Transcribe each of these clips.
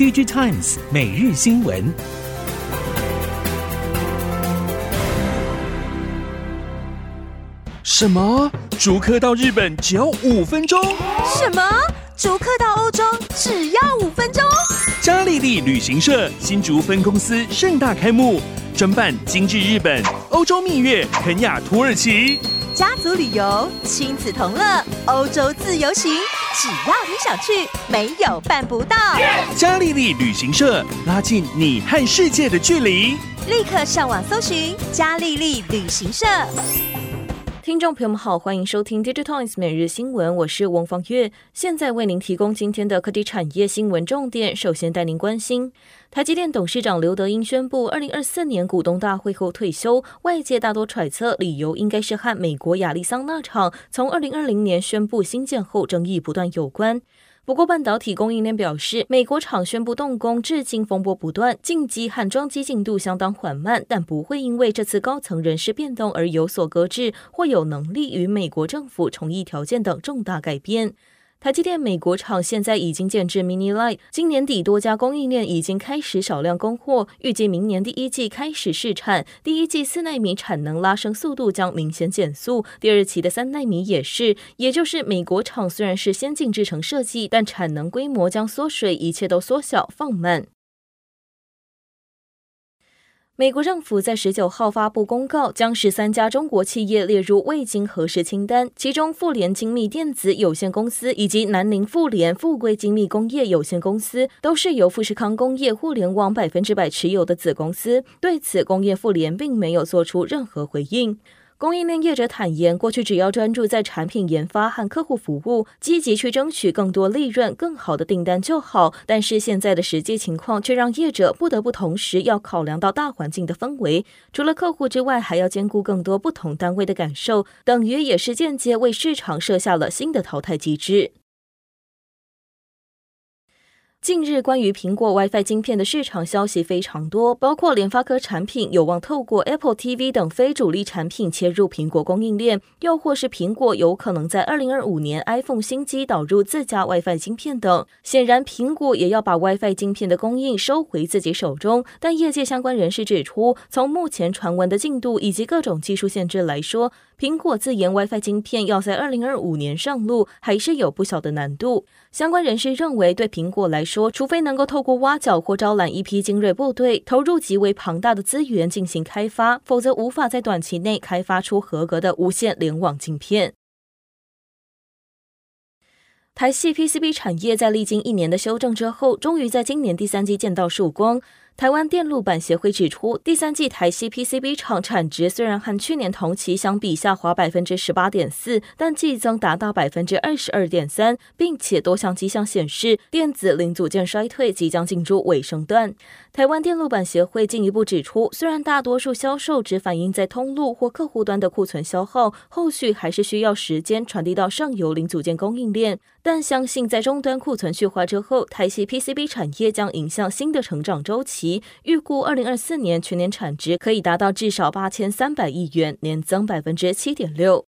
DigiTimes 每日新闻。什么？逐客到日本只要五分钟？什么？逐客到欧洲只要五分钟？嘉利利旅行社新竹分公司盛大开幕，专办精致日本、欧洲蜜月、肯亚、土耳其。家族旅游、亲子同乐、欧洲自由行，只要你想去，没有办不到。嘉丽丽旅行社拉近你和世界的距离，立刻上网搜寻嘉丽丽旅行社。听众朋友们好，欢迎收听《Digital Times 每日新闻》，我是王方月，现在为您提供今天的科技产业新闻重点。首先带您关心，台积电董事长刘德英宣布，二零二四年股东大会后退休，外界大多揣测理由应该是和美国亚利桑那厂从二零二零年宣布兴建后争议不断有关。不过，半导体供应链表示，美国厂宣布动工至今风波不断，近期焊装机进度相当缓慢，但不会因为这次高层人事变动而有所搁置，或有能力与美国政府重议条件等重大改变。台积电美国厂现在已经建至 Mini Light，今年底多家供应链已经开始少量供货，预计明年第一季开始试产，第一季四纳米产能拉升速度将明显减速，第二期的三纳米也是，也就是美国厂虽然是先进制程设计，但产能规模将缩水，一切都缩小放慢。美国政府在十九号发布公告，将十三家中国企业列入未经核实清单，其中富联精密电子有限公司以及南宁富联富贵精密工业有限公司都是由富士康工业互联网百分之百持有的子公司。对此，工业富联并没有做出任何回应。供应链业者坦言，过去只要专注在产品研发和客户服务，积极去争取更多利润、更好的订单就好。但是现在的实际情况却让业者不得不同时要考量到大环境的氛围，除了客户之外，还要兼顾更多不同单位的感受，等于也是间接为市场设下了新的淘汰机制。近日，关于苹果 WiFi 晶片的市场消息非常多，包括联发科产品有望透过 Apple TV 等非主力产品切入苹果供应链，又或是苹果有可能在二零二五年 iPhone 新机导入自家 WiFi 晶片等。显然，苹果也要把 WiFi 晶片的供应收回自己手中。但业界相关人士指出，从目前传闻的进度以及各种技术限制来说，苹果自研 WiFi 晶片要在二零二五年上路，还是有不小的难度。相关人士认为，对苹果来说，说除非能够透过挖角或招揽一批精锐部队，投入极为庞大的资源进行开发，否则无法在短期内开发出合格的无线联网镜片。台系 PCB 产业在历经一年的修正之后，终于在今年第三季见到曙光。台湾电路板协会指出，第三季台系 PCB 厂产值虽然和去年同期相比下滑百分之十八点四，但季增达到百分之二十二点三，并且多项迹象显示电子零组件衰退即将进入尾声段。台湾电路板协会进一步指出，虽然大多数销售只反映在通路或客户端的库存消耗，后续还是需要时间传递到上游零组件供应链，但但相信在终端库存去化之后，台系 PCB 产业将迎向新的成长周期。预估二零二四年全年产值可以达到至少八千三百亿元，年增百分之七点六。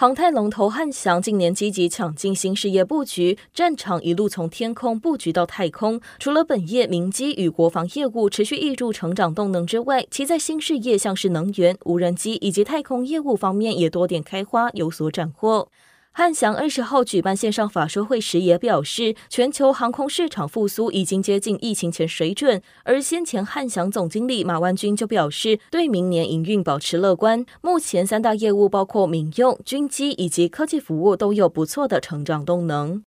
航太龙头汉翔近年积极抢进新事业布局，战场一路从天空布局到太空。除了本业民机与国防业务持续挹注成长动能之外，其在新事业像是能源、无人机以及太空业务方面也多点开花，有所斩获。汉翔二十号举办线上法说会时也表示，全球航空市场复苏已经接近疫情前水准。而先前汉翔总经理马万军就表示，对明年营运保持乐观。目前三大业务包括民用、军机以及科技服务都有不错的成长动能。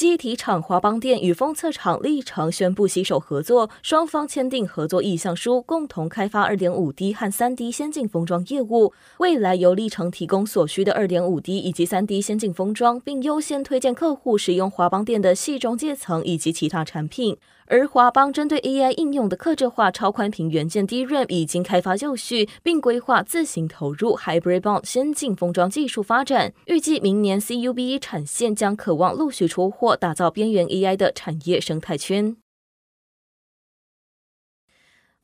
机体厂华邦电与封测厂立诚宣布携手合作，双方签订合作意向书，共同开发二点五 D 和三 D 先进封装业务。未来由立诚提供所需的二点五 D 以及三 D 先进封装，并优先推荐客户使用华邦电的系中介层以及其他产品。而华邦针对 AI 应用的客制化超宽屏元件 DRAM 已经开发就绪，并规划自行投入 Hybrid Bond 先进封装技术发展。预计明年 CUBE 产线将渴望陆续出货，打造边缘 AI 的产业生态圈。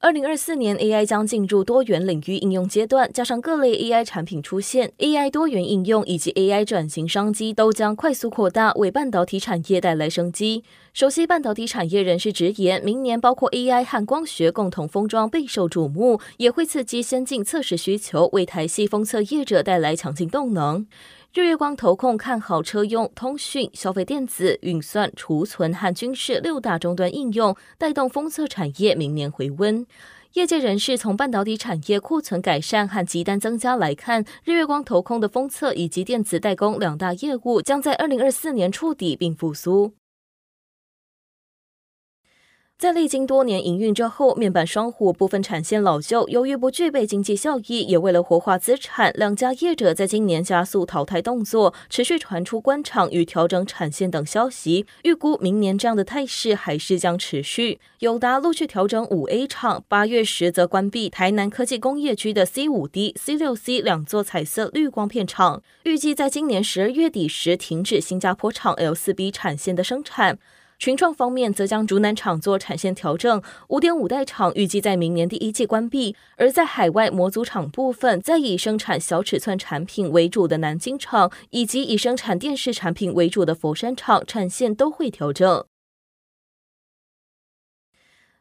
二零二四年 AI 将进入多元领域应用阶段，加上各类 AI 产品出现，AI 多元应用以及 AI 转型商机都将快速扩大，为半导体产业带来生机。熟悉半导体产业人士直言，明年包括 AI 和光学共同封装备受瞩目，也会刺激先进测试需求，为台系封测业者带来强劲动能。日月光投控看好车用、通讯、消费电子、运算、储存和军事六大终端应用，带动封测产业明年回温。业界人士从半导体产业库存改善和急单增加来看，日月光投控的封测以及电子代工两大业务将在二零二四年触底并复苏。在历经多年营运之后，面板双虎部分产线老旧，由于不具备经济效益，也为了活化资产，两家业者在今年加速淘汰动作，持续传出关厂与调整产线等消息。预估明年这样的态势还是将持续。友达陆续调整五 A 厂，八月时则关闭台南科技工业区的 C 五 D、C 六 C 两座彩色滤光片厂，预计在今年十二月底时停止新加坡厂 L 四 B 产线的生产。群创方面则将竹南厂做产线调整，五点五代厂预计在明年第一季关闭；而在海外模组厂部分，在以生产小尺寸产品为主的南京厂，以及以生产电视产品为主的佛山厂，产线都会调整。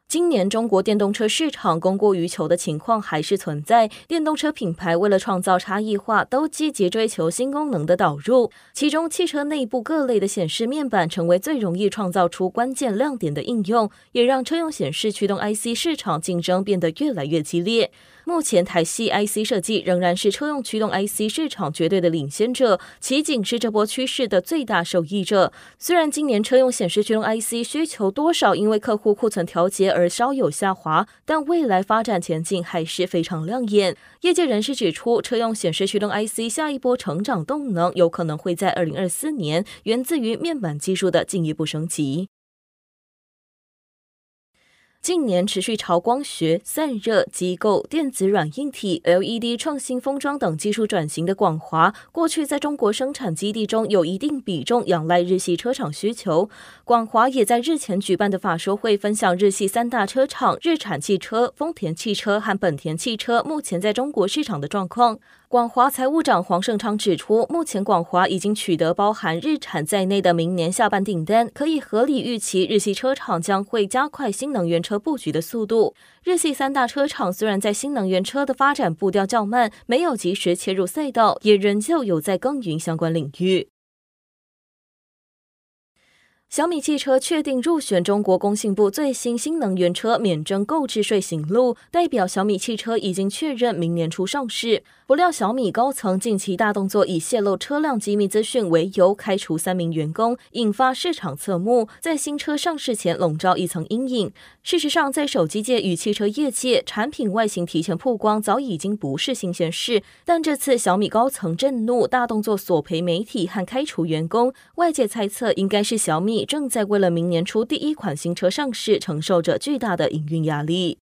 今年中国电动车市场供过于求的情况还是存在，电动车品牌为了创造差异化，都积极追求新功能的导入。其中，汽车内部各类的显示面板成为最容易创造出关键亮点的应用，也让车用显示驱动 IC 市场竞争变得越来越激烈。目前台系 IC 设计仍然是车用驱动 IC 市场绝对的领先者，奇景是这波趋势的最大受益者。虽然今年车用显示驱动 IC 需求多少因为客户库存调节而稍有下滑，但未来发展前景还是非常亮眼。业界人士指出，车用显示驱动 IC 下一波成长动能有可能会在二零二四年源自于面板技术的进一步升级。近年持续朝光学、散热、机构、电子软硬体、LED 创新封装等技术转型的广华，过去在中国生产基地中有一定比重仰赖日系车厂需求。广华也在日前举办的法说会分享日系三大车厂日产汽车、丰田汽车和本田汽车目前在中国市场的状况。广华财务长黄胜昌指出，目前广华已经取得包含日产在内的明年下半订单，可以合理预期日系车厂将会加快新能源车布局的速度。日系三大车厂虽然在新能源车的发展步调较慢，没有及时切入赛道，也仍旧有在耕耘相关领域。小米汽车确定入选中国工信部最新新能源车免征购置税型录，代表小米汽车已经确认明年初上市。不料小米高层近期大动作，以泄露车辆机密资讯为由开除三名员工，引发市场侧目，在新车上市前笼罩一层阴影。事实上，在手机界与汽车业界，产品外形提前曝光早已经不是新鲜事，但这次小米高层震怒，大动作索赔媒体和开除员工，外界猜测应该是小米。正在为了明年初第一款新车上市，承受着巨大的营运压力。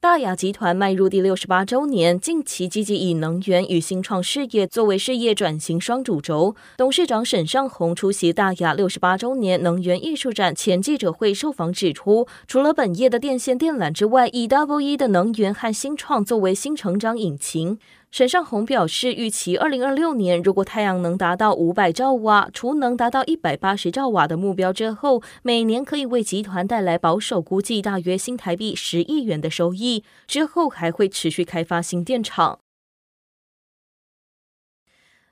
大亚集团迈入第六十八周年，近期积极以能源与新创事业作为事业转型双主轴。董事长沈尚鸿出席大亚六十八周年能源艺术展前记者会受访指出，除了本业的电线电缆之外，以 Double E 的能源和新创作为新成长引擎。沈尚红表示，预期二零二六年，如果太阳能达到五百兆瓦，储能达到一百八十兆瓦的目标之后，每年可以为集团带来保守估计大约新台币十亿元的收益。之后还会持续开发新电厂。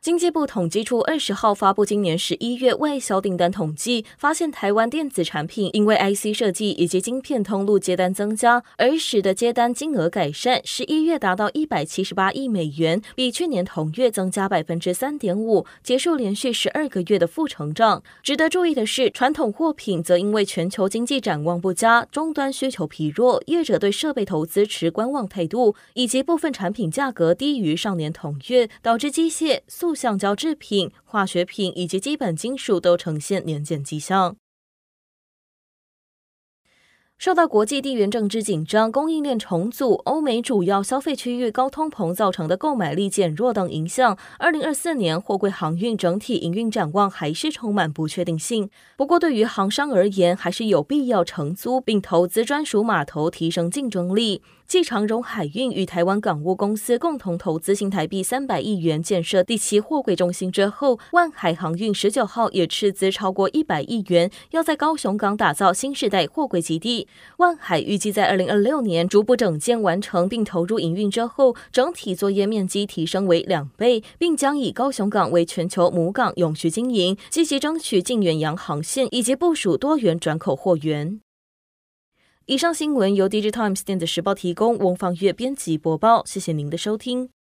经济部统计处二十号发布今年十一月外销订单统计，发现台湾电子产品因为 IC 设计以及晶片通路接单增加，而使得接单金额改善。十一月达到一百七十八亿美元，比去年同月增加百分之三点五，结束连续十二个月的负成长。值得注意的是，传统货品则因为全球经济展望不佳，终端需求疲弱，业者对设备投资持观望态度，以及部分产品价格低于上年同月，导致机械塑橡胶制品、化学品以及基本金属都呈现年检迹象。受到国际地缘政治紧张、供应链重组、欧美主要消费区域高通膨造成的购买力减弱等影响，二零二四年货柜航运整体营运展望还是充满不确定性。不过，对于航商而言，还是有必要承租并投资专属码头，提升竞争力。继长荣海运与台湾港务公司共同投资新台币三百亿元建设第七货柜中心之后，万海航运十九号也斥资超过一百亿元，要在高雄港打造新世代货柜基地。万海预计在二零二六年逐步整建完成并投入营运之后，整体作业面积提升为两倍，并将以高雄港为全球母港，永续经营，积极争取近远洋航线以及部署多元转口货源。以上新闻由《Digital Times》电子时报提供，翁方月编辑播报。谢谢您的收听。